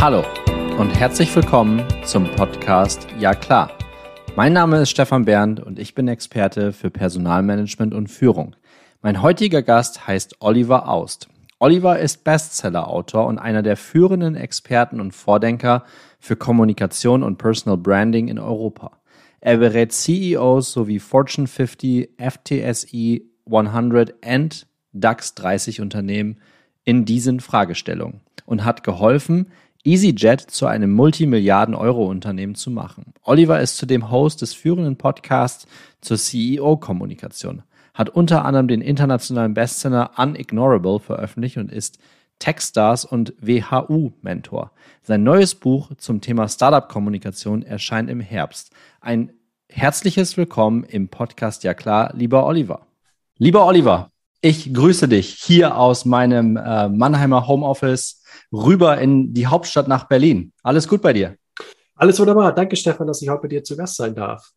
Hallo und herzlich willkommen zum Podcast Ja klar. Mein Name ist Stefan Bernd und ich bin Experte für Personalmanagement und Führung. Mein heutiger Gast heißt Oliver Aust. Oliver ist Bestseller-Autor und einer der führenden Experten und Vordenker für Kommunikation und Personal Branding in Europa. Er berät CEOs sowie Fortune 50, FTSE 100 und DAX 30 Unternehmen in diesen Fragestellungen und hat geholfen, EasyJet zu einem Multimilliarden-Euro-Unternehmen zu machen. Oliver ist zudem Host des führenden Podcasts zur CEO-Kommunikation, hat unter anderem den internationalen Bestseller Unignorable veröffentlicht und ist Techstars und WHU-Mentor. Sein neues Buch zum Thema Startup-Kommunikation erscheint im Herbst. Ein herzliches Willkommen im Podcast Ja klar, lieber Oliver. Lieber Oliver, ich grüße dich hier aus meinem äh, Mannheimer Homeoffice rüber in die Hauptstadt nach Berlin. Alles gut bei dir? Alles wunderbar. Danke, Stefan, dass ich heute bei dir zu Gast sein darf.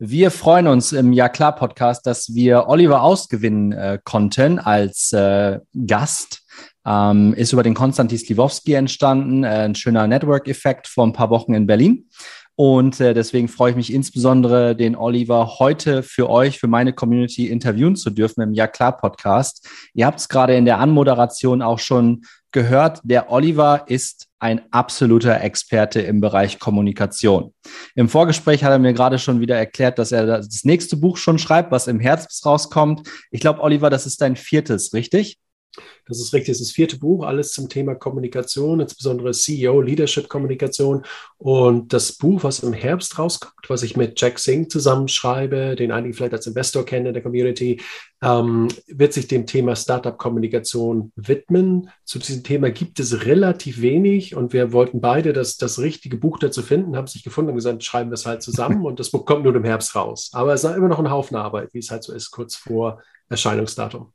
Wir freuen uns im Ja klar Podcast, dass wir Oliver ausgewinnen äh, konnten als äh, Gast. Ähm, ist über den Konstantin Sliwowski entstanden, äh, ein schöner Network-Effekt vor ein paar Wochen in Berlin. Und äh, deswegen freue ich mich insbesondere, den Oliver heute für euch, für meine Community interviewen zu dürfen im Ja klar Podcast. Ihr habt es gerade in der Anmoderation auch schon gehört. Der Oliver ist ein absoluter Experte im Bereich Kommunikation. Im Vorgespräch hat er mir gerade schon wieder erklärt, dass er das nächste Buch schon schreibt, was im Herbst rauskommt. Ich glaube, Oliver, das ist dein viertes, richtig? Das ist richtig, das ist das vierte Buch, alles zum Thema Kommunikation, insbesondere CEO, Leadership Kommunikation. Und das Buch, was im Herbst rauskommt, was ich mit Jack Singh zusammenschreibe, den einige vielleicht als Investor kennen in der Community, ähm, wird sich dem Thema Startup-Kommunikation widmen. Zu diesem Thema gibt es relativ wenig und wir wollten beide das, das richtige Buch dazu finden, haben sich gefunden und gesagt, schreiben wir es halt zusammen und das Buch kommt nur im Herbst raus. Aber es ist immer noch ein Haufen Arbeit, wie es halt so ist, kurz vor Erscheinungsdatum.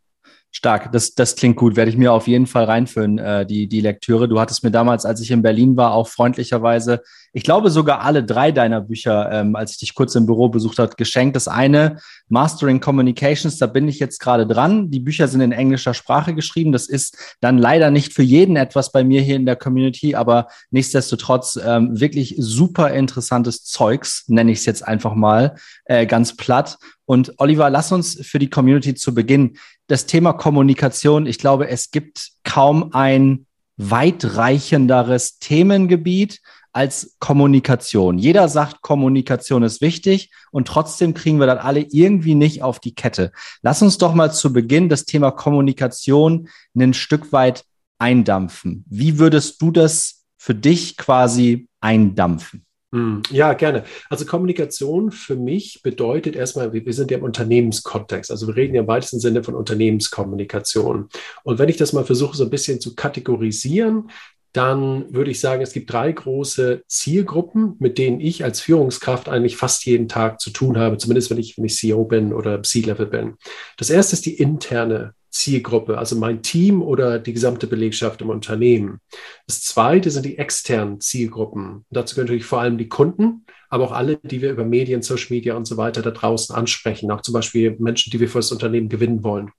Stark, das, das klingt gut. Werde ich mir auf jeden Fall reinführen, äh, die, die Lektüre. Du hattest mir damals, als ich in Berlin war, auch freundlicherweise, ich glaube sogar alle drei deiner Bücher, ähm, als ich dich kurz im Büro besucht habe, geschenkt. Das eine, Mastering Communications, da bin ich jetzt gerade dran. Die Bücher sind in englischer Sprache geschrieben. Das ist dann leider nicht für jeden etwas bei mir hier in der Community, aber nichtsdestotrotz ähm, wirklich super interessantes Zeugs, nenne ich es jetzt einfach mal, äh, ganz platt. Und Oliver, lass uns für die Community zu Beginn das Thema Kommunikation. Ich glaube, es gibt kaum ein weitreichenderes Themengebiet als Kommunikation. Jeder sagt, Kommunikation ist wichtig und trotzdem kriegen wir das alle irgendwie nicht auf die Kette. Lass uns doch mal zu Beginn das Thema Kommunikation ein Stück weit eindampfen. Wie würdest du das für dich quasi eindampfen? Hm, ja, gerne. Also Kommunikation für mich bedeutet erstmal, wir sind ja im Unternehmenskontext. Also wir reden ja im weitesten Sinne von Unternehmenskommunikation. Und wenn ich das mal versuche, so ein bisschen zu kategorisieren, dann würde ich sagen, es gibt drei große Zielgruppen, mit denen ich als Führungskraft eigentlich fast jeden Tag zu tun habe, zumindest wenn ich, wenn ich CEO bin oder C-Level bin. Das erste ist die interne Zielgruppe, also mein Team oder die gesamte Belegschaft im Unternehmen. Das zweite sind die externen Zielgruppen. Und dazu gehören natürlich vor allem die Kunden, aber auch alle, die wir über Medien, Social Media und so weiter da draußen ansprechen, auch zum Beispiel Menschen, die wir für das Unternehmen gewinnen wollen.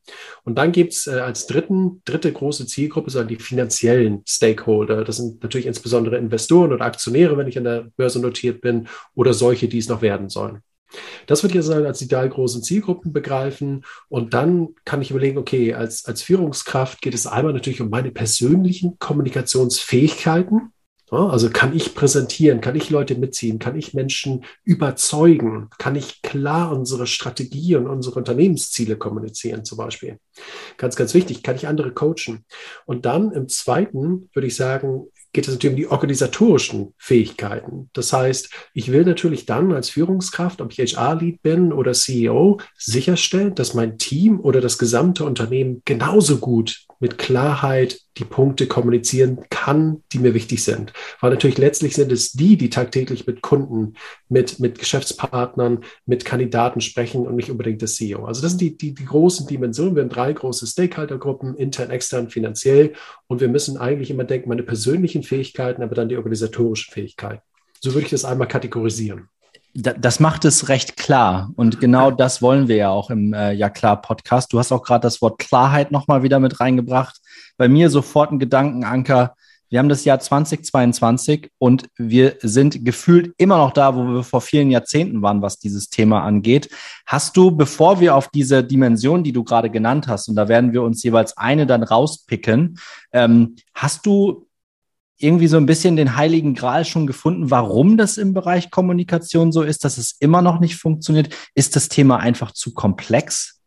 Und dann gibt es äh, als dritten, dritte große Zielgruppe so die finanziellen Stakeholder. Das sind natürlich insbesondere Investoren oder Aktionäre, wenn ich an der Börse notiert bin, oder solche, die es noch werden sollen. Das würde ich jetzt als die drei großen Zielgruppen begreifen. Und dann kann ich überlegen, okay, als, als Führungskraft geht es einmal natürlich um meine persönlichen Kommunikationsfähigkeiten. Also kann ich präsentieren, kann ich Leute mitziehen, kann ich Menschen überzeugen, kann ich klar unsere Strategie und unsere Unternehmensziele kommunizieren zum Beispiel. Ganz, ganz wichtig, kann ich andere coachen. Und dann im zweiten würde ich sagen, geht es natürlich um die organisatorischen Fähigkeiten. Das heißt, ich will natürlich dann als Führungskraft, ob ich HR-Lead bin oder CEO, sicherstellen, dass mein Team oder das gesamte Unternehmen genauso gut mit Klarheit die Punkte kommunizieren kann, die mir wichtig sind. Weil natürlich letztlich sind es die, die tagtäglich mit Kunden, mit, mit Geschäftspartnern, mit Kandidaten sprechen und nicht unbedingt das CEO. Also das sind die, die, die großen Dimensionen. Wir haben drei große Stakeholdergruppen, intern, extern, finanziell. Und wir müssen eigentlich immer denken, meine persönlichen Fähigkeiten, aber dann die organisatorischen Fähigkeiten. So würde ich das einmal kategorisieren das macht es recht klar. Und genau das wollen wir ja auch im äh, Ja klar Podcast. Du hast auch gerade das Wort Klarheit nochmal wieder mit reingebracht. Bei mir sofort ein Gedankenanker. Wir haben das Jahr 2022 und wir sind gefühlt immer noch da, wo wir vor vielen Jahrzehnten waren, was dieses Thema angeht. Hast du, bevor wir auf diese Dimension, die du gerade genannt hast, und da werden wir uns jeweils eine dann rauspicken, ähm, hast du irgendwie so ein bisschen den heiligen Gral schon gefunden, warum das im Bereich Kommunikation so ist, dass es immer noch nicht funktioniert? Ist das Thema einfach zu komplex?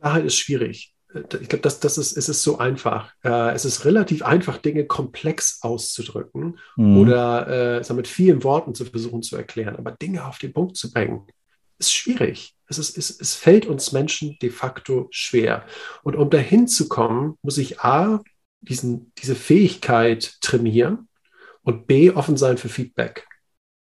Klarheit ist schwierig. Ich glaube, das, das ist, es ist so einfach. Äh, es ist relativ einfach, Dinge komplex auszudrücken mhm. oder äh, mit vielen Worten zu versuchen zu erklären. Aber Dinge auf den Punkt zu bringen, ist schwierig. Es, ist, es, es fällt uns Menschen de facto schwer. Und um dahin zu kommen, muss ich A, diesen, diese Fähigkeit trainieren und B, offen sein für Feedback.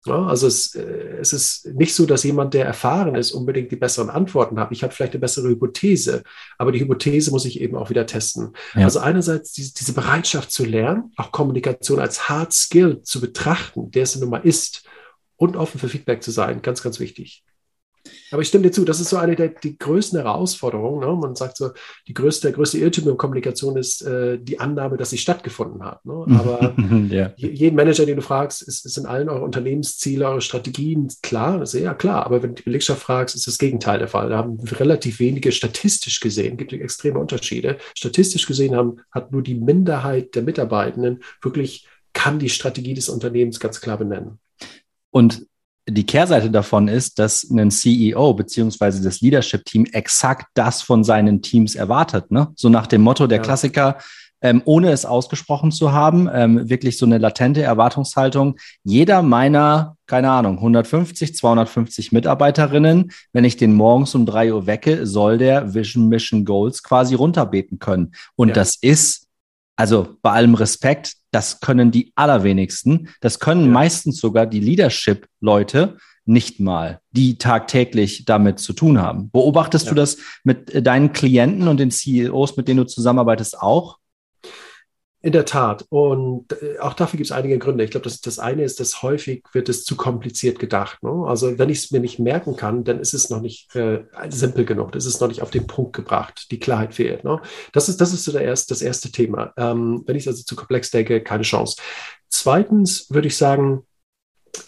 Ja, also es, äh, es, ist nicht so, dass jemand, der erfahren ist, unbedingt die besseren Antworten hat. Ich habe vielleicht eine bessere Hypothese, aber die Hypothese muss ich eben auch wieder testen. Ja. Also einerseits diese, diese, Bereitschaft zu lernen, auch Kommunikation als Hard Skill zu betrachten, der es nun mal ist, und offen für Feedback zu sein, ganz, ganz wichtig. Aber ich stimme dir zu, das ist so eine der die größten Herausforderungen. Ne? Man sagt so, die größte, der größte Irrtum in Kommunikation ist äh, die Annahme, dass sie stattgefunden hat. Ne? Aber ja. jeden Manager, den du fragst, ist, ist in allen eure Unternehmensziele, eure Strategien klar? Ja klar. Aber wenn du die Belegschaft fragst, ist das Gegenteil der Fall. Da haben relativ wenige statistisch gesehen, gibt es extreme Unterschiede. Statistisch gesehen haben, hat nur die Minderheit der Mitarbeitenden wirklich kann die Strategie des Unternehmens ganz klar benennen. Und die Kehrseite davon ist, dass ein CEO beziehungsweise das Leadership-Team exakt das von seinen Teams erwartet. Ne? So nach dem Motto der ja. Klassiker, ähm, ohne es ausgesprochen zu haben, ähm, wirklich so eine latente Erwartungshaltung. Jeder meiner, keine Ahnung, 150, 250 Mitarbeiterinnen, wenn ich den morgens um drei Uhr wecke, soll der Vision Mission Goals quasi runterbeten können. Und ja. das ist also bei allem Respekt, das können die allerwenigsten. Das können ja. meistens sogar die Leadership-Leute nicht mal, die tagtäglich damit zu tun haben. Beobachtest ja. du das mit äh, deinen Klienten und den CEOs, mit denen du zusammenarbeitest, auch? In der Tat. Und äh, auch dafür gibt es einige Gründe. Ich glaube, das, das eine ist, dass häufig wird es zu kompliziert gedacht. Ne? Also wenn ich es mir nicht merken kann, dann ist es noch nicht äh, simpel genug. Das ist noch nicht auf den Punkt gebracht. Die Klarheit fehlt. Ne? Das ist, das ist so der erst, das erste Thema. Ähm, wenn ich es also zu komplex denke, keine Chance. Zweitens würde ich sagen,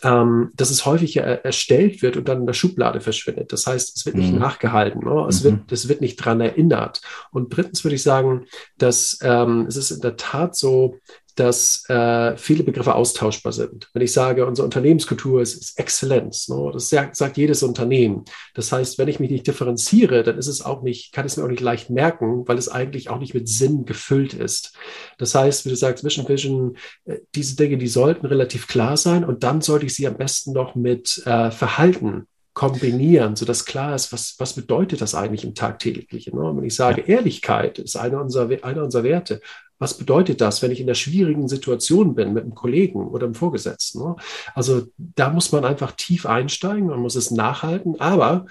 ähm, dass es häufig erstellt wird und dann in der Schublade verschwindet. Das heißt, es wird nicht mhm. nachgehalten, ne? es, mhm. wird, es wird nicht dran erinnert. Und drittens würde ich sagen, dass ähm, es ist in der Tat so, dass äh, viele Begriffe austauschbar sind. Wenn ich sage, unsere Unternehmenskultur ist, ist Exzellenz, ne? das sagt, sagt, jedes Unternehmen. Das heißt, wenn ich mich nicht differenziere, dann ist es auch nicht, kann es mir auch nicht leicht merken, weil es eigentlich auch nicht mit Sinn gefüllt ist. Das heißt, wie du sagst, Mission Vision, äh, diese Dinge, die sollten relativ klar sein und dann sollte ich sie am besten noch mit äh, Verhalten kombinieren, sodass klar ist, was, was bedeutet das eigentlich im Tagtäglichen. Ne? Wenn ich sage, ja. Ehrlichkeit ist einer unserer, einer unserer Werte, was bedeutet das, wenn ich in der schwierigen Situation bin mit einem Kollegen oder einem Vorgesetzten? Ne? Also da muss man einfach tief einsteigen, man muss es nachhalten, aber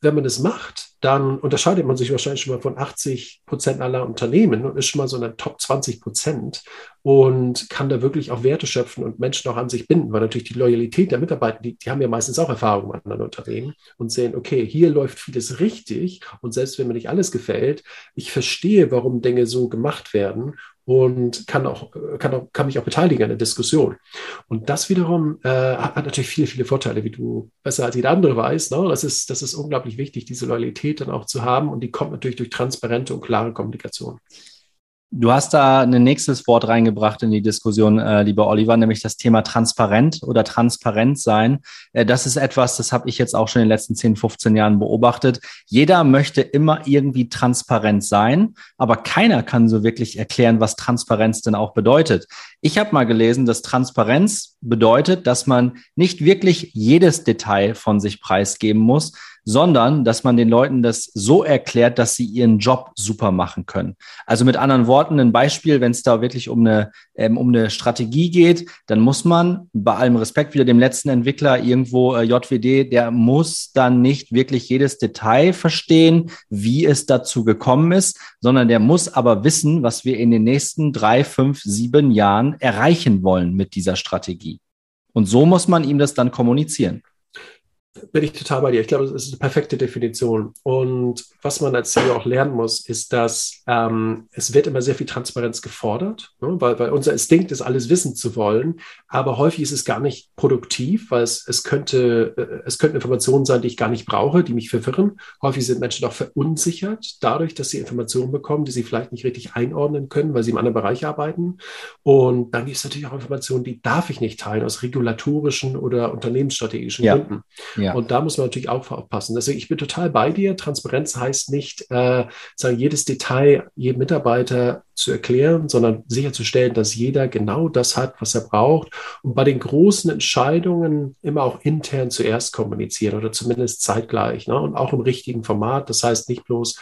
wenn man es macht, dann unterscheidet man sich wahrscheinlich schon mal von 80 Prozent aller Unternehmen und ist schon mal so in der Top 20 Prozent und kann da wirklich auch Werte schöpfen und Menschen auch an sich binden, weil natürlich die Loyalität der Mitarbeiter, die, die haben ja meistens auch Erfahrungen mit anderen Unternehmen und sehen, okay, hier läuft vieles richtig und selbst wenn mir nicht alles gefällt, ich verstehe, warum Dinge so gemacht werden und kann auch, kann auch, kann mich auch beteiligen an der Diskussion. Und das wiederum äh, hat, natürlich viele, viele Vorteile, wie du besser als jeder andere weißt. Ne? Das ist, das ist unglaublich wichtig, diese Loyalität dann auch zu haben. Und die kommt natürlich durch transparente und klare Kommunikation. Du hast da ein nächstes Wort reingebracht in die Diskussion, äh, lieber Oliver, nämlich das Thema transparent oder transparent sein. Äh, das ist etwas, das habe ich jetzt auch schon in den letzten 10, 15 Jahren beobachtet. Jeder möchte immer irgendwie transparent sein, aber keiner kann so wirklich erklären, was Transparenz denn auch bedeutet. Ich habe mal gelesen, dass Transparenz bedeutet, dass man nicht wirklich jedes Detail von sich preisgeben muss, sondern dass man den Leuten das so erklärt, dass sie ihren Job super machen können. Also mit anderen Worten, ein Beispiel, wenn es da wirklich um eine, ähm, um eine Strategie geht, dann muss man bei allem Respekt wieder dem letzten Entwickler irgendwo äh, JWD, der muss dann nicht wirklich jedes Detail verstehen, wie es dazu gekommen ist, sondern der muss aber wissen, was wir in den nächsten drei, fünf, sieben Jahren erreichen wollen mit dieser Strategie. Und so muss man ihm das dann kommunizieren. Bin ich total bei dir. Ich glaube, das ist eine perfekte Definition. Und was man als CEO auch lernen muss, ist, dass ähm, es wird immer sehr viel Transparenz gefordert, ne? weil, weil unser Instinkt ist, alles wissen zu wollen. Aber häufig ist es gar nicht produktiv, weil es, es, könnte, äh, es könnten Informationen sein, die ich gar nicht brauche, die mich verwirren. Häufig sind Menschen auch verunsichert dadurch, dass sie Informationen bekommen, die sie vielleicht nicht richtig einordnen können, weil sie im anderen Bereich arbeiten. Und dann gibt es natürlich auch Informationen, die darf ich nicht teilen aus regulatorischen oder unternehmensstrategischen ja. Gründen. Ja. Ja. Und da muss man natürlich auch aufpassen. Deswegen, ich bin total bei dir. Transparenz heißt nicht, äh, sagen, jedes Detail jedem Mitarbeiter zu erklären, sondern sicherzustellen, dass jeder genau das hat, was er braucht. Und bei den großen Entscheidungen immer auch intern zuerst kommunizieren oder zumindest zeitgleich ne? und auch im richtigen Format. Das heißt nicht bloß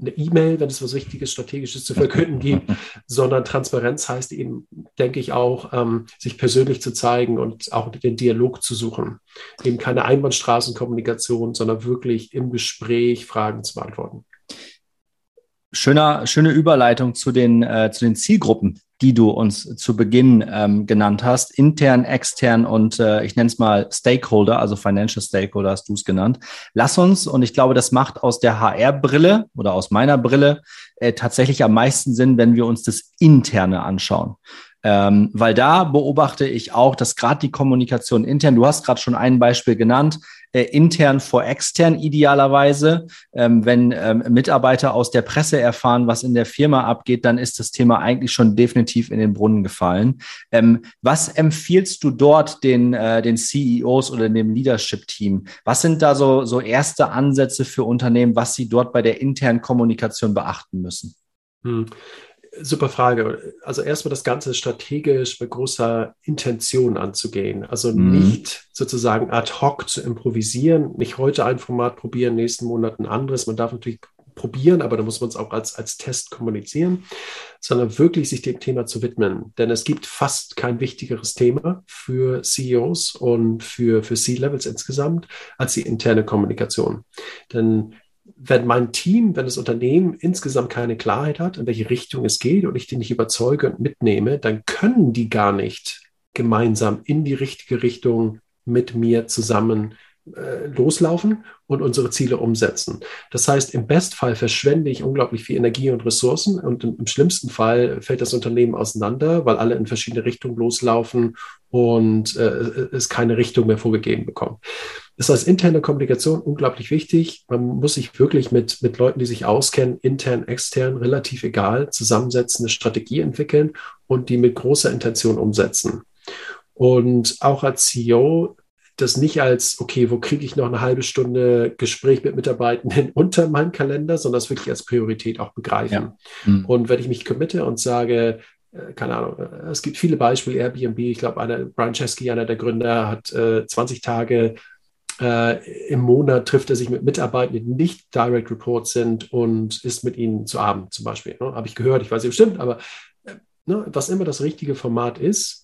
eine E-Mail, wenn es was Wichtiges, Strategisches zu verkünden gibt, sondern Transparenz heißt eben, denke ich, auch, ähm, sich persönlich zu zeigen und auch den Dialog zu suchen. Eben keine Einbahnstraßenkommunikation, sondern wirklich im Gespräch Fragen zu beantworten. Schöner, schöne Überleitung zu den, äh, zu den Zielgruppen, die du uns zu Beginn ähm, genannt hast, intern, extern und äh, ich nenne es mal Stakeholder, also Financial Stakeholder hast du es genannt. Lass uns, und ich glaube, das macht aus der HR-Brille oder aus meiner Brille äh, tatsächlich am meisten Sinn, wenn wir uns das Interne anschauen. Ähm, weil da beobachte ich auch, dass gerade die Kommunikation intern, du hast gerade schon ein Beispiel genannt, äh, intern vor extern idealerweise. Ähm, wenn ähm, Mitarbeiter aus der Presse erfahren, was in der Firma abgeht, dann ist das Thema eigentlich schon definitiv in den Brunnen gefallen. Ähm, was empfiehlst du dort den, äh, den CEOs oder dem Leadership-Team? Was sind da so, so erste Ansätze für Unternehmen, was sie dort bei der internen Kommunikation beachten müssen? Hm. Super Frage. Also erstmal das Ganze strategisch mit großer Intention anzugehen. Also mhm. nicht sozusagen ad hoc zu improvisieren, nicht heute ein Format probieren, nächsten Monat ein anderes. Man darf natürlich probieren, aber da muss man es auch als, als Test kommunizieren, sondern wirklich sich dem Thema zu widmen. Denn es gibt fast kein wichtigeres Thema für CEOs und für, für C-Levels insgesamt als die interne Kommunikation. Denn wenn mein Team, wenn das Unternehmen insgesamt keine Klarheit hat, in welche Richtung es geht und ich die nicht überzeuge und mitnehme, dann können die gar nicht gemeinsam in die richtige Richtung mit mir zusammen äh, loslaufen und unsere Ziele umsetzen. Das heißt, im Bestfall verschwende ich unglaublich viel Energie und Ressourcen und im, im schlimmsten Fall fällt das Unternehmen auseinander, weil alle in verschiedene Richtungen loslaufen und äh, es keine Richtung mehr vorgegeben bekommen. Das heißt, interne Kommunikation unglaublich wichtig. Man muss sich wirklich mit, mit Leuten, die sich auskennen, intern, extern, relativ egal, zusammensetzen, eine Strategie entwickeln und die mit großer Intention umsetzen. Und auch als CEO das nicht als, okay, wo kriege ich noch eine halbe Stunde Gespräch mit Mitarbeitenden unter meinem Kalender, sondern das wirklich als Priorität auch begreifen. Ja. Mhm. Und wenn ich mich committe und sage, äh, keine Ahnung, äh, es gibt viele Beispiele, Airbnb, ich glaube, Brian Chesky, einer der Gründer, hat äh, 20 Tage äh, Im Monat trifft er sich mit Mitarbeitern, die nicht Direct Reports sind und isst mit ihnen zu Abend zum Beispiel. Ne? Habe ich gehört, ich weiß nicht bestimmt, aber äh, ne, was immer das richtige Format ist,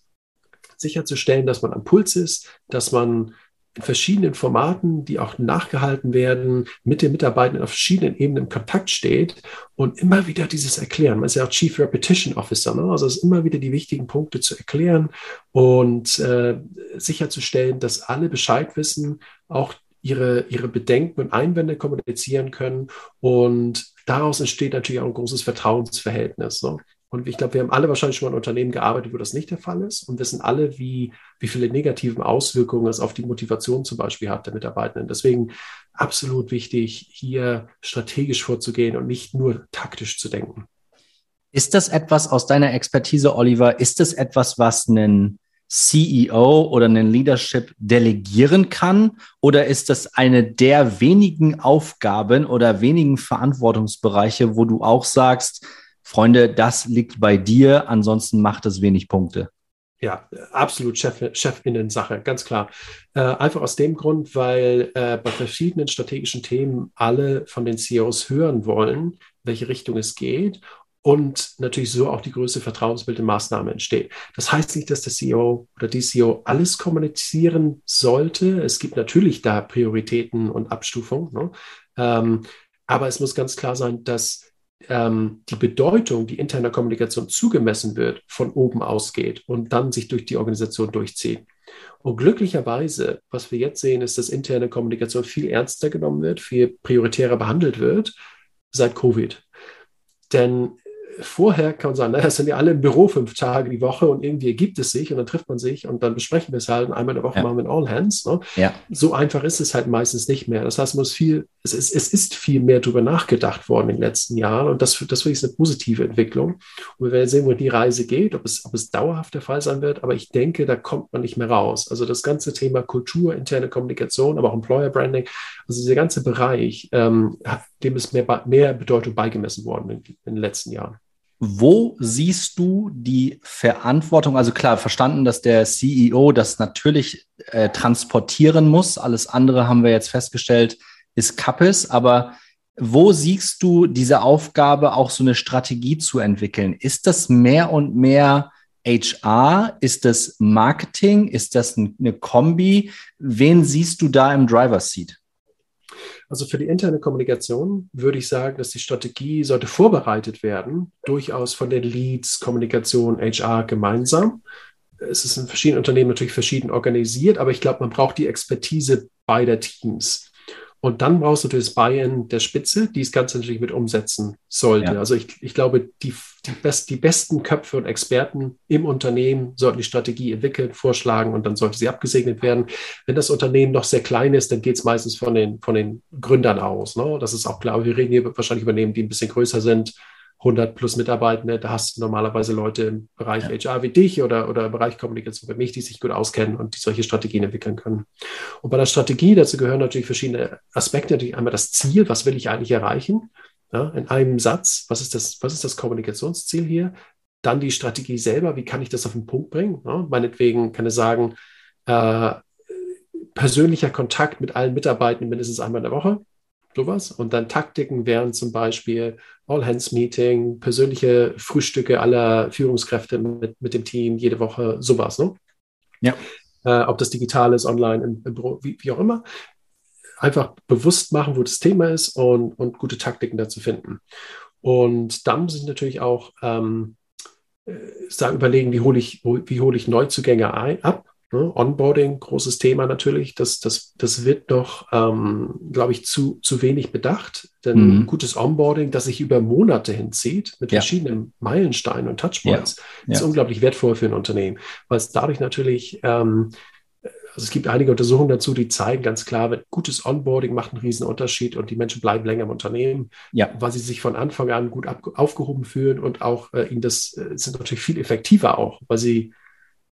sicherzustellen, dass man am Puls ist, dass man in verschiedenen Formaten, die auch nachgehalten werden, mit den Mitarbeitern auf verschiedenen Ebenen in Kontakt steht und immer wieder dieses Erklären. Man ist ja auch Chief Repetition Officer, ne? also es ist immer wieder die wichtigen Punkte zu erklären und äh, sicherzustellen, dass alle Bescheid wissen, auch ihre, ihre Bedenken und Einwände kommunizieren können und daraus entsteht natürlich auch ein großes Vertrauensverhältnis. Ne? Und ich glaube, wir haben alle wahrscheinlich schon mal in Unternehmen gearbeitet, wo das nicht der Fall ist und wissen alle, wie, wie viele negativen Auswirkungen es auf die Motivation zum Beispiel hat der Mitarbeitenden. Deswegen absolut wichtig, hier strategisch vorzugehen und nicht nur taktisch zu denken. Ist das etwas aus deiner Expertise, Oliver? Ist das etwas, was einen CEO oder einen Leadership delegieren kann? Oder ist das eine der wenigen Aufgaben oder wenigen Verantwortungsbereiche, wo du auch sagst, Freunde, das liegt bei dir, ansonsten macht es wenig Punkte. Ja, absolut Chef, Chefinnen-Sache, ganz klar. Äh, einfach aus dem Grund, weil äh, bei verschiedenen strategischen Themen alle von den CEOs hören wollen, welche Richtung es geht und natürlich so auch die größte vertrauensbildende Maßnahme entsteht. Das heißt nicht, dass der CEO oder die CEO alles kommunizieren sollte. Es gibt natürlich da Prioritäten und Abstufungen. Ne? Ähm, aber es muss ganz klar sein, dass ähm, die Bedeutung, die interner Kommunikation zugemessen wird, von oben ausgeht und dann sich durch die Organisation durchzieht. Und glücklicherweise, was wir jetzt sehen, ist, dass interne Kommunikation viel ernster genommen wird, viel prioritärer behandelt wird seit Covid. Denn vorher kann man sagen, naja, sind ja alle im Büro fünf Tage die Woche und irgendwie ergibt es sich und dann trifft man sich und dann besprechen wir es halt und einmal in der Woche ja. machen wir ein All Hands. Ne? Ja. So einfach ist es halt meistens nicht mehr. Das heißt, man muss viel, es ist, es ist viel mehr darüber nachgedacht worden in den letzten Jahren und das, das finde ich eine positive Entwicklung. Und wir werden sehen, wo die Reise geht, ob es, ob es dauerhaft der Fall sein wird, aber ich denke, da kommt man nicht mehr raus. Also das ganze Thema Kultur, interne Kommunikation, aber auch Employer Branding, also dieser ganze Bereich, ähm, dem ist mehr, mehr Bedeutung beigemessen worden in, in den letzten Jahren. Wo siehst du die Verantwortung? Also klar, verstanden, dass der CEO das natürlich äh, transportieren muss. Alles andere haben wir jetzt festgestellt, ist Kappes. Aber wo siehst du diese Aufgabe, auch so eine Strategie zu entwickeln? Ist das mehr und mehr HR? Ist das Marketing? Ist das eine Kombi? Wen siehst du da im Driver Seat? Also für die interne Kommunikation würde ich sagen, dass die Strategie sollte vorbereitet werden, durchaus von den Leads, Kommunikation, HR gemeinsam. Es ist in verschiedenen Unternehmen natürlich verschieden organisiert, aber ich glaube, man braucht die Expertise beider Teams. Und dann brauchst du das Buy-in der Spitze, die das Ganze natürlich mit umsetzen sollte. Ja. Also ich, ich glaube, die, die, best, die besten Köpfe und Experten im Unternehmen sollten die Strategie entwickeln, vorschlagen und dann sollte sie abgesegnet werden. Wenn das Unternehmen noch sehr klein ist, dann geht es meistens von den, von den Gründern aus. Ne? Das ist auch klar. Wir reden hier wahrscheinlich über Unternehmen, die ein bisschen größer sind 100 plus Mitarbeitende, da hast du normalerweise Leute im Bereich ja. HR wie dich oder, oder im Bereich Kommunikation wie mich, die sich gut auskennen und die solche Strategien entwickeln können. Und bei der Strategie, dazu gehören natürlich verschiedene Aspekte. Natürlich einmal das Ziel, was will ich eigentlich erreichen? Ja, in einem Satz, was ist, das, was ist das Kommunikationsziel hier? Dann die Strategie selber, wie kann ich das auf den Punkt bringen? Ja, meinetwegen kann ich sagen, äh, persönlicher Kontakt mit allen Mitarbeitenden mindestens einmal in der Woche sowas. Und dann Taktiken wären zum Beispiel All-Hands-Meeting, persönliche Frühstücke aller Führungskräfte mit, mit dem Team, jede Woche, sowas. Ne? Ja. Äh, ob das digital ist, online, im, im Büro, wie, wie, auch immer. Einfach bewusst machen, wo das Thema ist und, und gute Taktiken dazu finden. Und dann muss ich natürlich auch ähm, äh, sagen, überlegen, wie hole ich, wie hole ich Neuzugänge ein, ab Ne? Onboarding, großes Thema natürlich. Das, das, das wird noch, ähm, glaube ich, zu, zu wenig bedacht. Denn mhm. gutes Onboarding, das sich über Monate hinzieht, mit ja. verschiedenen Meilensteinen und Touchpoints, ja. ist unglaublich wertvoll für ein Unternehmen, weil es dadurch natürlich, ähm, also es gibt einige Untersuchungen dazu, die zeigen ganz klar, gutes Onboarding macht einen riesen Unterschied und die Menschen bleiben länger im Unternehmen, ja. weil sie sich von Anfang an gut aufgehoben fühlen und auch äh, ihnen das äh, sind natürlich viel effektiver auch, weil sie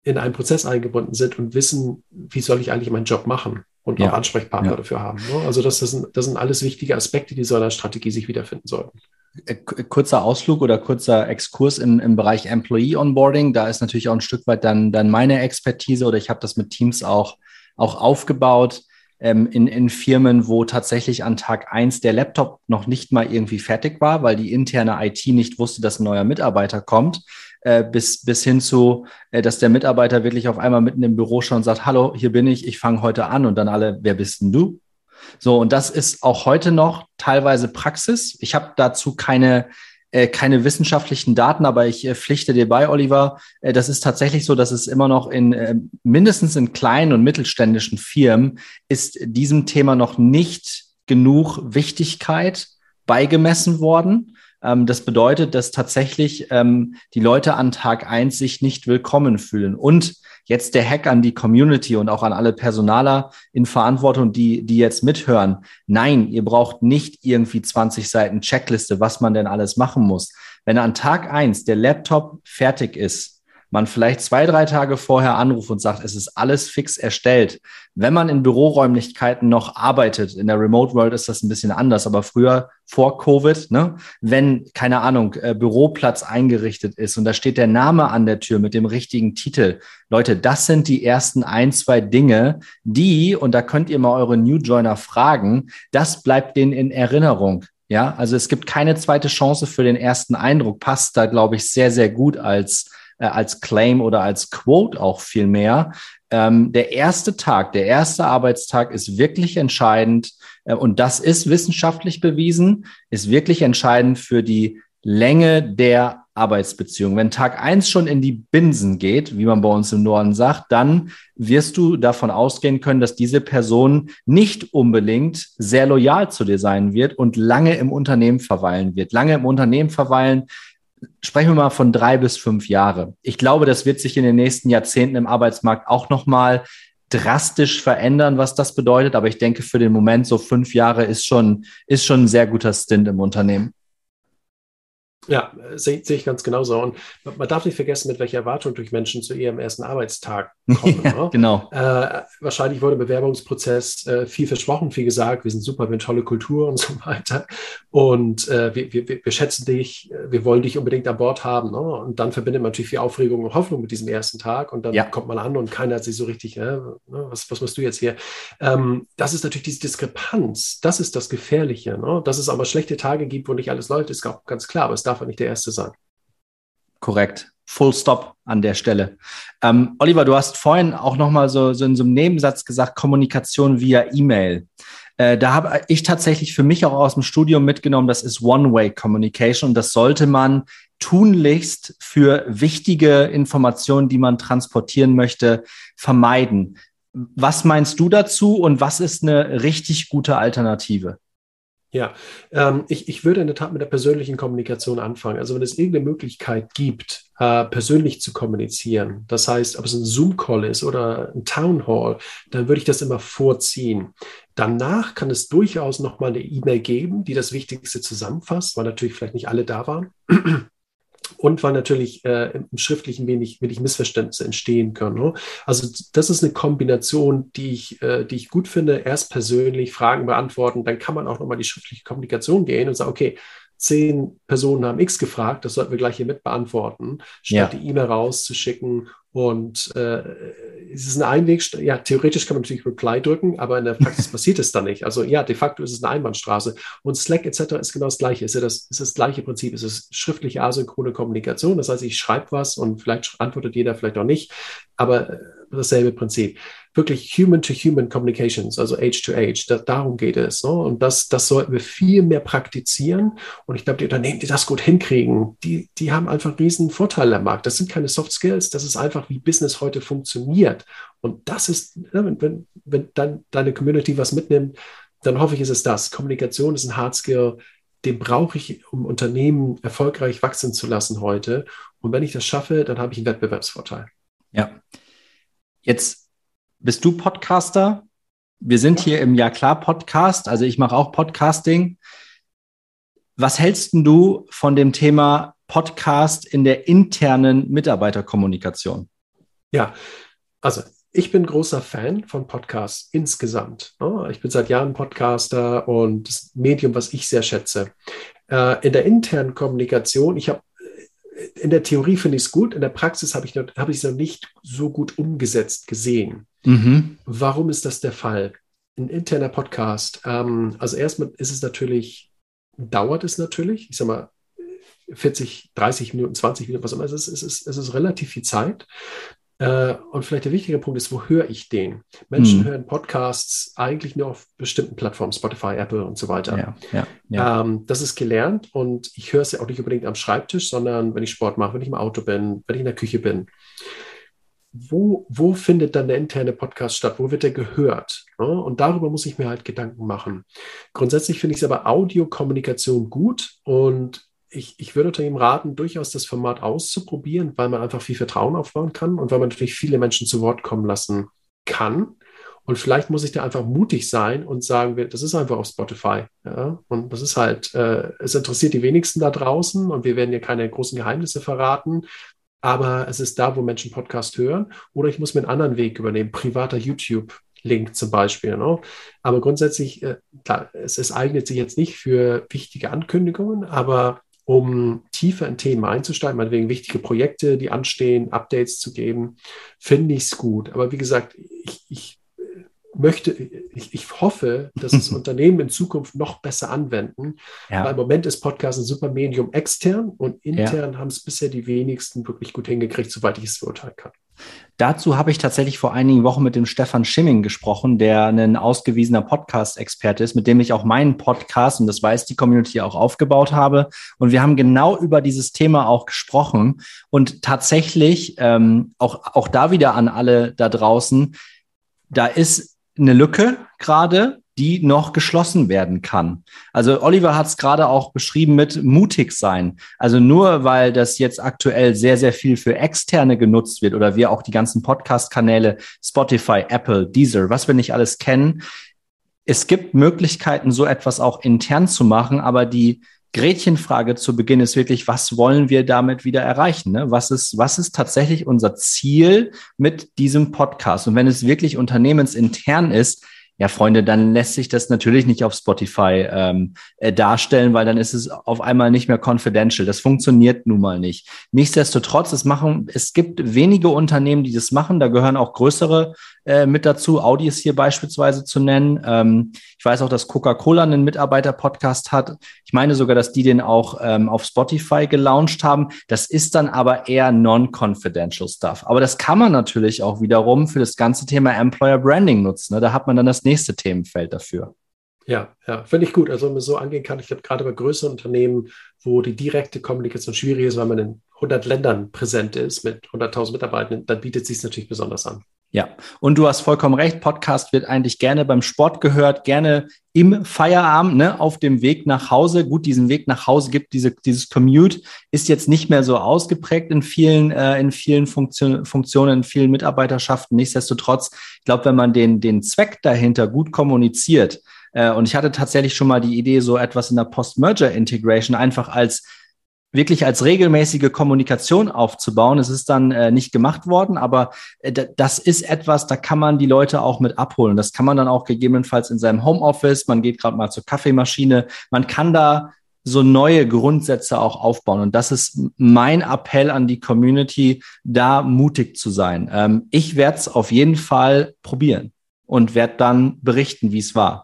in einen Prozess eingebunden sind und wissen, wie soll ich eigentlich meinen Job machen und ja. auch Ansprechpartner ja. dafür haben. Ne? Also das, das, sind, das sind alles wichtige Aspekte, die so einer Strategie sich wiederfinden sollten. Äh, kurzer Ausflug oder kurzer Exkurs im, im Bereich Employee Onboarding. Da ist natürlich auch ein Stück weit dann, dann meine Expertise oder ich habe das mit Teams auch, auch aufgebaut ähm, in, in Firmen, wo tatsächlich an Tag eins der Laptop noch nicht mal irgendwie fertig war, weil die interne IT nicht wusste, dass ein neuer Mitarbeiter kommt äh, bis, bis hin zu, äh, dass der Mitarbeiter wirklich auf einmal mitten im Büro schon sagt, hallo, hier bin ich, ich fange heute an und dann alle, wer bist denn du? So, und das ist auch heute noch teilweise Praxis. Ich habe dazu keine, äh, keine wissenschaftlichen Daten, aber ich äh, pflichte dir bei, Oliver. Das ist tatsächlich so, dass es immer noch in mindestens in kleinen und mittelständischen Firmen ist diesem Thema noch nicht genug Wichtigkeit beigemessen worden. Ähm, das bedeutet, dass tatsächlich ähm, die Leute an Tag eins sich nicht willkommen fühlen. Und jetzt der Hack an die Community und auch an alle Personaler in Verantwortung, die, die jetzt mithören. Nein, ihr braucht nicht irgendwie 20 Seiten Checkliste, was man denn alles machen muss. Wenn an Tag eins der Laptop fertig ist, man vielleicht zwei, drei Tage vorher anruft und sagt, es ist alles fix erstellt. Wenn man in Büroräumlichkeiten noch arbeitet, in der Remote World ist das ein bisschen anders, aber früher vor Covid, ne, wenn, keine Ahnung, äh, Büroplatz eingerichtet ist und da steht der Name an der Tür mit dem richtigen Titel. Leute, das sind die ersten ein, zwei Dinge, die, und da könnt ihr mal eure New Joiner fragen, das bleibt denen in Erinnerung. Ja, also es gibt keine zweite Chance für den ersten Eindruck. Passt da, glaube ich, sehr, sehr gut als äh, als Claim oder als Quote auch viel mehr. Ähm, der erste Tag, der erste Arbeitstag ist wirklich entscheidend äh, und das ist wissenschaftlich bewiesen, ist wirklich entscheidend für die Länge der Arbeitsbeziehung. Wenn Tag eins schon in die Binsen geht, wie man bei uns im Norden sagt, dann wirst du davon ausgehen können, dass diese Person nicht unbedingt sehr loyal zu dir sein wird und lange im Unternehmen verweilen wird. Lange im Unternehmen verweilen, sprechen wir mal von drei bis fünf Jahre. Ich glaube, das wird sich in den nächsten Jahrzehnten im Arbeitsmarkt auch nochmal drastisch verändern, was das bedeutet. Aber ich denke, für den Moment so fünf Jahre ist schon, ist schon ein sehr guter Stint im Unternehmen. Ja, sehe seh ich ganz genauso. Und man darf nicht vergessen, mit welcher Erwartung durch Menschen zu ihrem ersten Arbeitstag kommen. ja, ne? Genau. Äh, wahrscheinlich wurde im Bewerbungsprozess äh, viel versprochen, viel gesagt. Wir sind super, wir haben tolle Kultur und so weiter. Und äh, wir, wir, wir, schätzen dich, wir wollen dich unbedingt an Bord haben. Ne? Und dann verbindet man natürlich viel Aufregung und Hoffnung mit diesem ersten Tag. Und dann ja. kommt man an und keiner hat sich so richtig, äh, was, was machst du jetzt hier? Ähm, das ist natürlich diese Diskrepanz. Das ist das Gefährliche. Ne? Dass es aber schlechte Tage gibt, wo nicht alles läuft, ist auch ganz klar. Aber es darf darf er nicht der Erste sein. Korrekt. Full Stop an der Stelle. Ähm, Oliver, du hast vorhin auch nochmal so, so in so einem Nebensatz gesagt, Kommunikation via E-Mail. Äh, da habe ich tatsächlich für mich auch aus dem Studium mitgenommen, das ist One-Way-Communication und das sollte man tunlichst für wichtige Informationen, die man transportieren möchte, vermeiden. Was meinst du dazu und was ist eine richtig gute Alternative? Ja, ähm, ich, ich würde in der Tat mit der persönlichen Kommunikation anfangen. Also wenn es irgendeine Möglichkeit gibt, äh, persönlich zu kommunizieren, das heißt, ob es ein Zoom-Call ist oder ein Town Hall, dann würde ich das immer vorziehen. Danach kann es durchaus nochmal eine E-Mail geben, die das Wichtigste zusammenfasst, weil natürlich vielleicht nicht alle da waren und weil natürlich äh, im Schriftlichen wenig, wenig Missverständnisse entstehen können. Ne? Also das ist eine Kombination, die ich, äh, die ich gut finde. Erst persönlich Fragen beantworten, dann kann man auch nochmal die schriftliche Kommunikation gehen und sagen, okay, zehn Personen haben X gefragt, das sollten wir gleich hier mit beantworten, statt ja. die E-Mail rauszuschicken und äh, es ist ein Einweg, ja, theoretisch kann man natürlich Reply drücken, aber in der Praxis passiert es dann nicht. Also ja, de facto ist es eine Einbahnstraße. Und Slack etc. ist genau das Gleiche. Ist, ja das, ist das gleiche Prinzip. Es ist schriftliche asynchrone Kommunikation. Das heißt, ich schreibe was und vielleicht antwortet jeder, vielleicht auch nicht, aber äh, dasselbe Prinzip wirklich Human-to-Human Communications, also Age-to-Age. Da, darum geht es. Ne? Und das, das sollten wir viel mehr praktizieren. Und ich glaube, die Unternehmen, die das gut hinkriegen, die, die haben einfach riesen Vorteile am Markt. Das sind keine Soft Skills, das ist einfach, wie Business heute funktioniert. Und das ist, wenn, wenn, wenn dann deine Community was mitnimmt, dann hoffe ich, ist es das. Kommunikation ist ein Hard Skill, den brauche ich, um Unternehmen erfolgreich wachsen zu lassen heute. Und wenn ich das schaffe, dann habe ich einen Wettbewerbsvorteil. Ja. Jetzt bist du Podcaster? Wir sind hier im Ja klar Podcast, also ich mache auch Podcasting. Was hältst du von dem Thema Podcast in der internen Mitarbeiterkommunikation? Ja, also ich bin großer Fan von Podcasts insgesamt. Ich bin seit Jahren Podcaster und das Medium, was ich sehr schätze. Äh, in der internen Kommunikation, ich habe in der Theorie finde ich es gut, in der Praxis habe ich es hab noch nicht so gut umgesetzt gesehen. Mhm. Warum ist das der Fall? Ein interner Podcast. Ähm, also erstmal ist es natürlich, dauert es natürlich, ich sag mal, 40, 30 Minuten, 20 Minuten, was auch immer. Es ist, es ist, es ist relativ viel Zeit. Äh, und vielleicht der wichtige Punkt ist, wo höre ich den? Menschen hm. hören Podcasts eigentlich nur auf bestimmten Plattformen, Spotify, Apple und so weiter. Ja, ja, ja. Ähm, das ist gelernt und ich höre es ja auch nicht unbedingt am Schreibtisch, sondern wenn ich Sport mache, wenn ich im Auto bin, wenn ich in der Küche bin. Wo, wo findet dann der interne Podcast statt? Wo wird der gehört? Und darüber muss ich mir halt Gedanken machen. Grundsätzlich finde ich es aber Audiokommunikation gut und ich, ich würde ihm raten, durchaus das Format auszuprobieren, weil man einfach viel Vertrauen aufbauen kann und weil man natürlich viele Menschen zu Wort kommen lassen kann. Und vielleicht muss ich da einfach mutig sein und sagen, das ist einfach auf Spotify. Ja? Und das ist halt, äh, es interessiert die wenigsten da draußen und wir werden ja keine großen Geheimnisse verraten. Aber es ist da, wo Menschen Podcast hören. Oder ich muss mir einen anderen Weg übernehmen, privater YouTube. Link zum Beispiel. Ne? Aber grundsätzlich, äh, klar, es, es eignet sich jetzt nicht für wichtige Ankündigungen, aber um tiefer in Themen einzusteigen, meinetwegen wichtige Projekte, die anstehen, Updates zu geben, finde ich es gut. Aber wie gesagt, ich, ich möchte, ich, ich hoffe, dass das Unternehmen in Zukunft noch besser anwenden. Ja. Weil im Moment ist Podcast ein super Medium extern und intern ja. haben es bisher die wenigsten wirklich gut hingekriegt, soweit ich es beurteilen kann. Dazu habe ich tatsächlich vor einigen Wochen mit dem Stefan Schimming gesprochen, der ein ausgewiesener Podcast-Experte ist, mit dem ich auch meinen Podcast, und das weiß die Community auch aufgebaut habe. Und wir haben genau über dieses Thema auch gesprochen. Und tatsächlich, ähm, auch, auch da wieder an alle da draußen, da ist eine Lücke gerade, die noch geschlossen werden kann. Also Oliver hat es gerade auch beschrieben mit mutig sein. Also nur weil das jetzt aktuell sehr, sehr viel für Externe genutzt wird oder wir auch die ganzen Podcast-Kanäle Spotify, Apple, Deezer, was wir nicht alles kennen. Es gibt Möglichkeiten, so etwas auch intern zu machen, aber die Gretchenfrage zu Beginn ist wirklich, was wollen wir damit wieder erreichen? Ne? Was, ist, was ist tatsächlich unser Ziel mit diesem Podcast? Und wenn es wirklich unternehmensintern ist, ja, Freunde, dann lässt sich das natürlich nicht auf Spotify ähm, äh, darstellen, weil dann ist es auf einmal nicht mehr confidential. Das funktioniert nun mal nicht. Nichtsdestotrotz, es machen, es gibt wenige Unternehmen, die das machen. Da gehören auch größere äh, mit dazu. Audi ist hier beispielsweise zu nennen. Ähm, ich weiß auch, dass Coca-Cola einen Mitarbeiter-Podcast hat. Ich meine sogar, dass die den auch ähm, auf Spotify gelauncht haben. Das ist dann aber eher non-confidential Stuff. Aber das kann man natürlich auch wiederum für das ganze Thema Employer Branding nutzen. Ne? Da hat man dann das nächste Themenfeld dafür. Ja, ja, finde ich gut. Also wenn man so angehen kann, ich glaube gerade bei größeren Unternehmen, wo die direkte Kommunikation schwierig ist, weil man in 100 Ländern präsent ist mit 100.000 Mitarbeitenden, dann bietet es sich natürlich besonders an. Ja, und du hast vollkommen recht. Podcast wird eigentlich gerne beim Sport gehört, gerne im Feierabend, ne, auf dem Weg nach Hause. Gut, diesen Weg nach Hause gibt diese, dieses Commute ist jetzt nicht mehr so ausgeprägt in vielen, äh, in vielen Funktion, Funktionen, in vielen Mitarbeiterschaften. Nichtsdestotrotz, ich glaube, wenn man den, den Zweck dahinter gut kommuniziert, äh, und ich hatte tatsächlich schon mal die Idee, so etwas in der Post-Merger-Integration einfach als wirklich als regelmäßige Kommunikation aufzubauen. Es ist dann äh, nicht gemacht worden, aber äh, das ist etwas, da kann man die Leute auch mit abholen. Das kann man dann auch gegebenenfalls in seinem Homeoffice, man geht gerade mal zur Kaffeemaschine, man kann da so neue Grundsätze auch aufbauen. Und das ist mein Appell an die Community, da mutig zu sein. Ähm, ich werde es auf jeden Fall probieren und werde dann berichten, wie es war.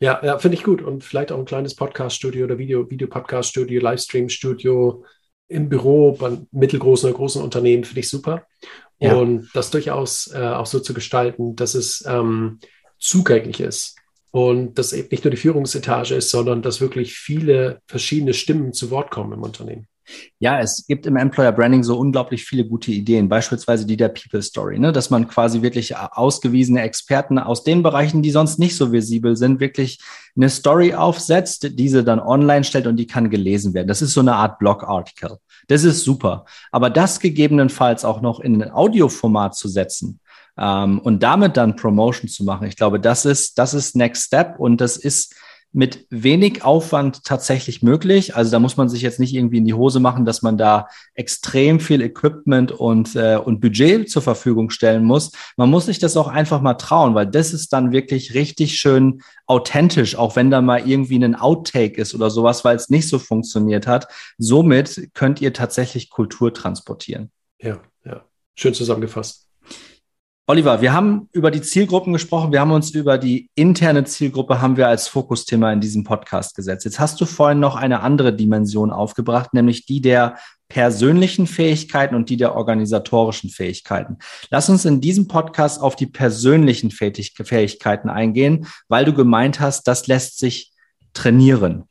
Ja, ja finde ich gut. Und vielleicht auch ein kleines Podcast-Studio oder Video, Video-Podcast-Studio, Livestream-Studio im Büro bei mittelgroßen oder großen Unternehmen finde ich super. Ja. Und das durchaus äh, auch so zu gestalten, dass es ähm, zugänglich ist und dass eben nicht nur die Führungsetage ist, sondern dass wirklich viele verschiedene Stimmen zu Wort kommen im Unternehmen. Ja, es gibt im Employer Branding so unglaublich viele gute Ideen, beispielsweise die der People Story, ne? dass man quasi wirklich ausgewiesene Experten aus den Bereichen, die sonst nicht so visibel sind, wirklich eine Story aufsetzt, diese dann online stellt und die kann gelesen werden. Das ist so eine Art Blog-Article. Das ist super. Aber das gegebenenfalls auch noch in ein Audioformat zu setzen, ähm, und damit dann Promotion zu machen. Ich glaube, das ist, das ist Next Step und das ist mit wenig Aufwand tatsächlich möglich. Also da muss man sich jetzt nicht irgendwie in die Hose machen, dass man da extrem viel Equipment und, äh, und Budget zur Verfügung stellen muss. Man muss sich das auch einfach mal trauen, weil das ist dann wirklich richtig schön authentisch, auch wenn da mal irgendwie ein Outtake ist oder sowas, weil es nicht so funktioniert hat. Somit könnt ihr tatsächlich Kultur transportieren. Ja, ja. Schön zusammengefasst. Oliver, wir haben über die Zielgruppen gesprochen. Wir haben uns über die interne Zielgruppe haben wir als Fokusthema in diesem Podcast gesetzt. Jetzt hast du vorhin noch eine andere Dimension aufgebracht, nämlich die der persönlichen Fähigkeiten und die der organisatorischen Fähigkeiten. Lass uns in diesem Podcast auf die persönlichen Fähigkeiten eingehen, weil du gemeint hast, das lässt sich trainieren.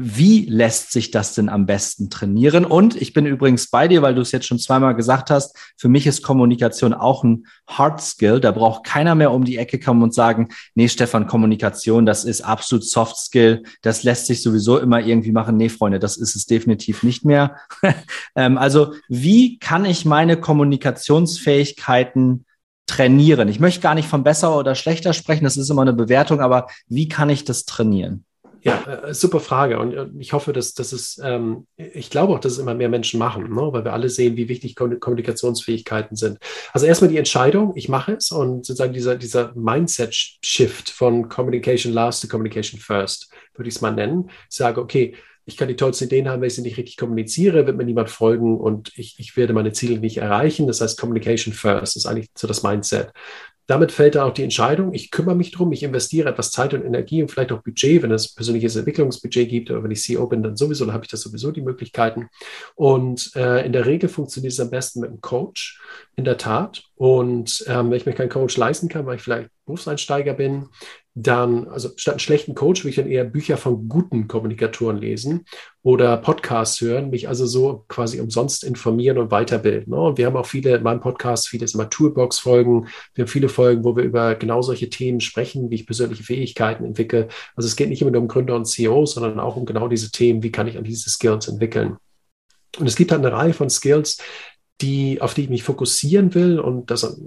Wie lässt sich das denn am besten trainieren? Und ich bin übrigens bei dir, weil du es jetzt schon zweimal gesagt hast, für mich ist Kommunikation auch ein Hard Skill. Da braucht keiner mehr um die Ecke kommen und sagen, nee, Stefan, Kommunikation, das ist absolut Soft Skill. Das lässt sich sowieso immer irgendwie machen. Nee, Freunde, das ist es definitiv nicht mehr. Ähm, also wie kann ich meine Kommunikationsfähigkeiten trainieren? Ich möchte gar nicht von besser oder schlechter sprechen. Das ist immer eine Bewertung, aber wie kann ich das trainieren? Ja, äh, super Frage. Und äh, ich hoffe, dass, dass es, ähm, ich glaube auch, dass es immer mehr Menschen machen, ne? weil wir alle sehen, wie wichtig Kommunikationsfähigkeiten sind. Also erstmal die Entscheidung, ich mache es und sozusagen dieser, dieser Mindset-Shift von Communication Last to Communication First, würde ich es mal nennen. Ich sage, okay, ich kann die tollsten Ideen haben, wenn ich sie nicht richtig kommuniziere, wird mir niemand folgen und ich, ich werde meine Ziele nicht erreichen. Das heißt, Communication First ist eigentlich so das Mindset. Damit fällt dann auch die Entscheidung, ich kümmere mich drum, ich investiere etwas Zeit und Energie und vielleicht auch Budget, wenn es persönliches Entwicklungsbudget gibt oder wenn ich CEO bin, dann sowieso, dann habe ich das sowieso die Möglichkeiten. Und äh, in der Regel funktioniert es am besten mit einem Coach, in der Tat. Und ähm, wenn ich mir keinen Coach leisten kann, weil ich vielleicht Berufseinsteiger bin, dann, also statt einen schlechten Coach, würde ich dann eher Bücher von guten Kommunikatoren lesen oder Podcasts hören, mich also so quasi umsonst informieren und weiterbilden. Ne? Und wir haben auch viele, in meinem Podcast, viele Tourbox-Folgen. Wir haben viele Folgen, wo wir über genau solche Themen sprechen, wie ich persönliche Fähigkeiten entwickle. Also es geht nicht immer nur um Gründer und CEOs, sondern auch um genau diese Themen, wie kann ich an diese Skills entwickeln. Und es gibt halt eine Reihe von Skills, die, auf die ich mich fokussieren will, und das,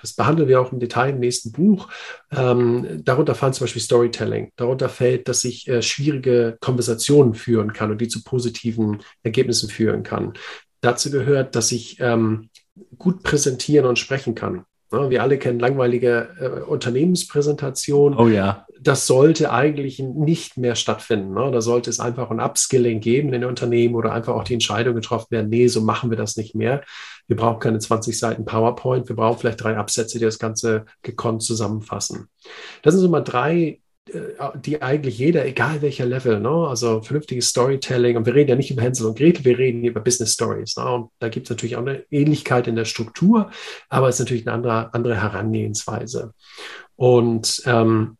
das behandeln wir auch im Detail im nächsten Buch, ähm, darunter fallen zum Beispiel Storytelling. Darunter fällt, dass ich äh, schwierige Konversationen führen kann und die zu positiven Ergebnissen führen kann. Dazu gehört, dass ich ähm, gut präsentieren und sprechen kann. Ja, wir alle kennen langweilige äh, Unternehmenspräsentationen. Oh ja das sollte eigentlich nicht mehr stattfinden. Ne? Da sollte es einfach ein Upskilling geben in den Unternehmen oder einfach auch die Entscheidung getroffen werden, nee, so machen wir das nicht mehr. Wir brauchen keine 20 Seiten PowerPoint, wir brauchen vielleicht drei Absätze, die das Ganze gekonnt zusammenfassen. Das sind so mal drei die eigentlich jeder, egal welcher Level, ne? also vernünftiges Storytelling, und wir reden ja nicht über Hänsel und Gretel, wir reden über Business Stories. Ne? Und da gibt es natürlich auch eine Ähnlichkeit in der Struktur, aber es ist natürlich eine andere, andere Herangehensweise. Und ähm,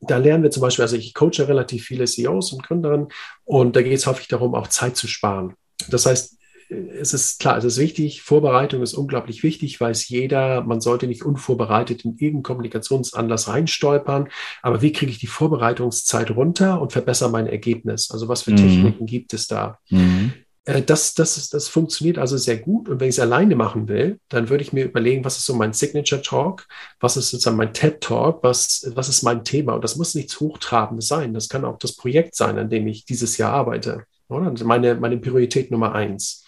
da lernen wir zum Beispiel, also ich coache relativ viele CEOs und Gründerinnen und da geht es häufig darum, auch Zeit zu sparen. Das heißt, es ist klar, es ist wichtig, Vorbereitung ist unglaublich wichtig, weiß jeder, man sollte nicht unvorbereitet in irgendeinen Kommunikationsanlass reinstolpern, aber wie kriege ich die Vorbereitungszeit runter und verbessere mein Ergebnis? Also was für mhm. Techniken gibt es da? Mhm. Äh, das, das, das funktioniert also sehr gut. Und wenn ich es alleine machen will, dann würde ich mir überlegen, was ist so mein Signature Talk, was ist sozusagen mein TED Talk, was, was ist mein Thema. Und das muss nichts Hochtrabendes sein. Das kann auch das Projekt sein, an dem ich dieses Jahr arbeite. Oder? Also meine, meine Priorität Nummer eins.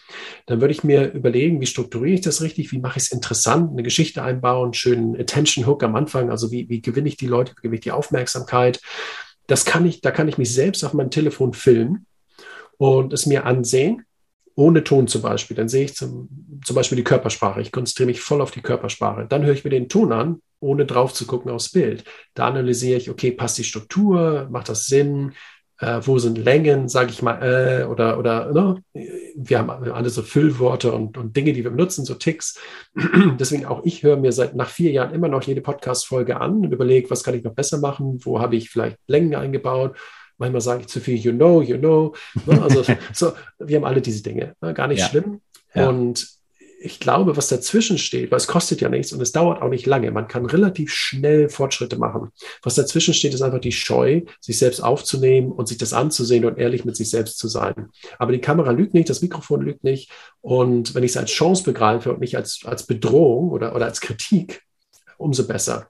Dann würde ich mir überlegen, wie strukturiere ich das richtig, wie mache ich es interessant, eine Geschichte einbauen, schönen Attention Hook am Anfang, also wie, wie gewinne ich die Leute, wie gewinne ich die Aufmerksamkeit. Das kann ich, da kann ich mich selbst auf meinem Telefon filmen und es mir ansehen, ohne Ton zum Beispiel. Dann sehe ich zum, zum Beispiel die Körpersprache. Ich konzentriere mich voll auf die Körpersprache. Dann höre ich mir den Ton an, ohne drauf zu gucken aufs Bild. Da analysiere ich, okay, passt die Struktur, macht das Sinn, äh, wo sind Längen, sage ich mal, äh, oder, oder ne? wir haben alle so Füllworte und, und Dinge, die wir benutzen, so Ticks. Deswegen auch ich höre mir seit nach vier Jahren immer noch jede Podcast-Folge an und überlege, was kann ich noch besser machen, wo habe ich vielleicht Längen eingebaut Manchmal sage ich zu viel, you know, you know. Ne? Also so, wir haben alle diese Dinge. Ne? Gar nicht ja. schlimm. Ja. Und ich glaube, was dazwischen steht, weil es kostet ja nichts und es dauert auch nicht lange. Man kann relativ schnell Fortschritte machen. Was dazwischen steht, ist einfach die Scheu, sich selbst aufzunehmen und sich das anzusehen und ehrlich mit sich selbst zu sein. Aber die Kamera lügt nicht, das Mikrofon lügt nicht. Und wenn ich es als Chance begreife und nicht als, als Bedrohung oder, oder als Kritik, umso besser.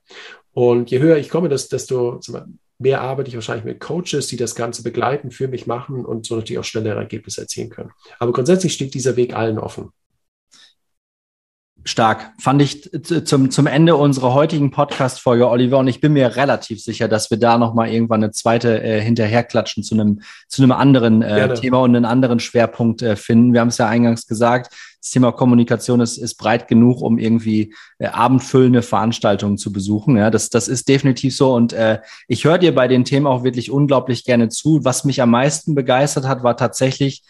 Und je höher ich komme, desto mehr arbeite ich wahrscheinlich mit Coaches, die das Ganze begleiten, für mich machen und so natürlich auch schnellere Ergebnisse erzielen können. Aber grundsätzlich steht dieser Weg allen offen. Stark. Fand ich zum, zum Ende unserer heutigen Podcast-Folge, Oliver, und ich bin mir relativ sicher, dass wir da nochmal irgendwann eine zweite äh, hinterherklatschen zu einem, zu einem anderen äh, Thema und einen anderen Schwerpunkt äh, finden. Wir haben es ja eingangs gesagt, das Thema Kommunikation ist, ist breit genug, um irgendwie äh, abendfüllende Veranstaltungen zu besuchen. Ja, das, das ist definitiv so. Und äh, ich höre dir bei den Themen auch wirklich unglaublich gerne zu. Was mich am meisten begeistert hat, war tatsächlich,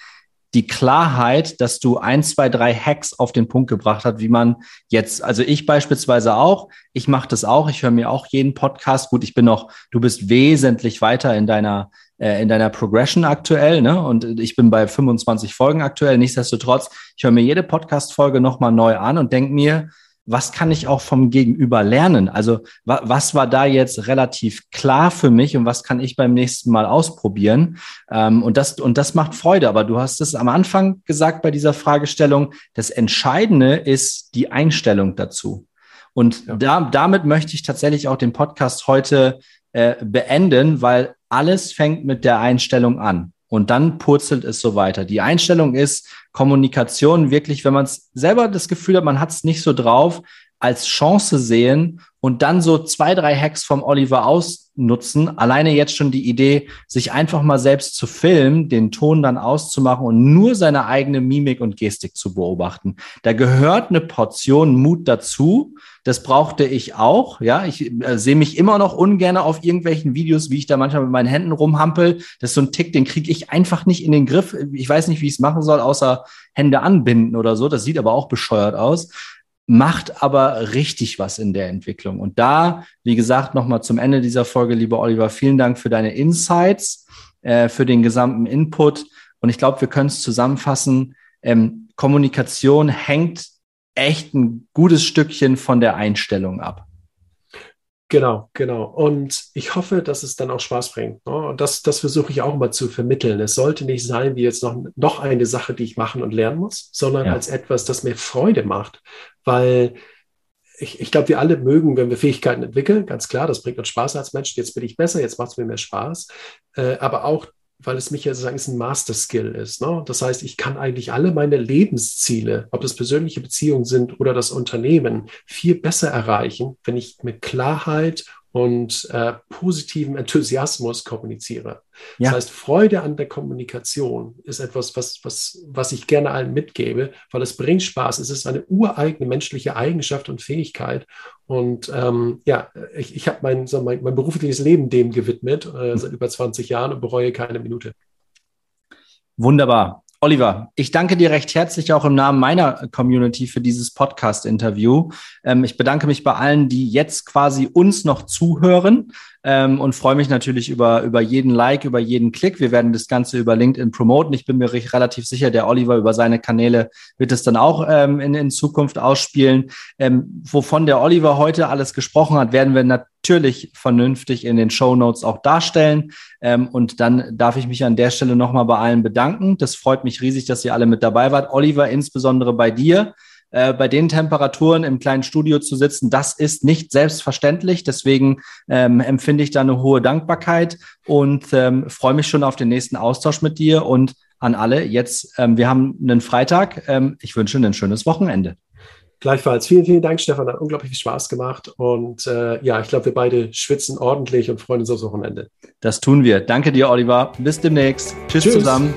die Klarheit, dass du ein, zwei, drei Hacks auf den Punkt gebracht hast, wie man jetzt, also ich beispielsweise auch, ich mache das auch, ich höre mir auch jeden Podcast. Gut, ich bin noch, du bist wesentlich weiter in deiner äh, in deiner Progression aktuell, ne? Und ich bin bei 25 Folgen aktuell. Nichtsdestotrotz, ich höre mir jede Podcast-Folge nochmal neu an und denke mir, was kann ich auch vom Gegenüber lernen? Also wa was war da jetzt relativ klar für mich und was kann ich beim nächsten Mal ausprobieren? Ähm, und, das, und das macht Freude. Aber du hast es am Anfang gesagt bei dieser Fragestellung, das Entscheidende ist die Einstellung dazu. Und ja. da, damit möchte ich tatsächlich auch den Podcast heute äh, beenden, weil alles fängt mit der Einstellung an. Und dann purzelt es so weiter. Die Einstellung ist Kommunikation wirklich, wenn man selber das Gefühl hat, man hat es nicht so drauf, als Chance sehen und dann so zwei, drei Hacks vom Oliver ausnutzen. Alleine jetzt schon die Idee, sich einfach mal selbst zu filmen, den Ton dann auszumachen und nur seine eigene Mimik und Gestik zu beobachten. Da gehört eine Portion Mut dazu. Das brauchte ich auch. Ja, ich äh, sehe mich immer noch ungern auf irgendwelchen Videos, wie ich da manchmal mit meinen Händen rumhampel. Das ist so ein Tick, den kriege ich einfach nicht in den Griff. Ich weiß nicht, wie ich es machen soll, außer Hände anbinden oder so. Das sieht aber auch bescheuert aus macht aber richtig was in der Entwicklung. Und da, wie gesagt, nochmal zum Ende dieser Folge, lieber Oliver, vielen Dank für deine Insights, äh, für den gesamten Input. Und ich glaube, wir können es zusammenfassen. Ähm, Kommunikation hängt echt ein gutes Stückchen von der Einstellung ab. Genau, genau. Und ich hoffe, dass es dann auch Spaß bringt. Ne? Und das, das versuche ich auch mal zu vermitteln. Es sollte nicht sein wie jetzt noch, noch eine Sache, die ich machen und lernen muss, sondern ja. als etwas, das mir Freude macht. Weil ich, ich glaube, wir alle mögen, wenn wir Fähigkeiten entwickeln, ganz klar, das bringt uns Spaß als Mensch. Jetzt bin ich besser, jetzt macht es mir mehr Spaß. Äh, aber auch weil es mich ja sozusagen ein Master-Skill ist. Ne? Das heißt, ich kann eigentlich alle meine Lebensziele, ob das persönliche Beziehungen sind oder das Unternehmen, viel besser erreichen, wenn ich mit Klarheit und äh, positiven Enthusiasmus kommuniziere. Ja. Das heißt, Freude an der Kommunikation ist etwas, was, was, was ich gerne allen mitgebe, weil es bringt Spaß. Es ist eine ureigene menschliche Eigenschaft und Fähigkeit. Und ähm, ja, ich, ich habe mein, so mein, mein berufliches Leben dem gewidmet, äh, seit über 20 Jahren und bereue keine Minute. Wunderbar. Oliver, ich danke dir recht herzlich auch im Namen meiner Community für dieses Podcast-Interview. Ähm, ich bedanke mich bei allen, die jetzt quasi uns noch zuhören ähm, und freue mich natürlich über, über jeden Like, über jeden Klick. Wir werden das Ganze über LinkedIn promoten. Ich bin mir relativ sicher, der Oliver über seine Kanäle wird es dann auch ähm, in, in Zukunft ausspielen. Ähm, wovon der Oliver heute alles gesprochen hat, werden wir natürlich vernünftig in den Show Notes auch darstellen. Ähm, und dann darf ich mich an der Stelle nochmal bei allen bedanken. Das freut mich riesig, dass ihr alle mit dabei wart. Oliver, insbesondere bei dir. Äh, bei den Temperaturen im kleinen Studio zu sitzen, das ist nicht selbstverständlich. Deswegen ähm, empfinde ich da eine hohe Dankbarkeit und ähm, freue mich schon auf den nächsten Austausch mit dir und an alle. Jetzt, ähm, wir haben einen Freitag. Ähm, ich wünsche ein schönes Wochenende. Gleichfalls. Vielen, vielen Dank, Stefan. Hat unglaublich viel Spaß gemacht. Und äh, ja, ich glaube, wir beide schwitzen ordentlich und freuen uns aufs Wochenende. Das tun wir. Danke dir, Oliver. Bis demnächst. Tschüss. Tschüss. zusammen.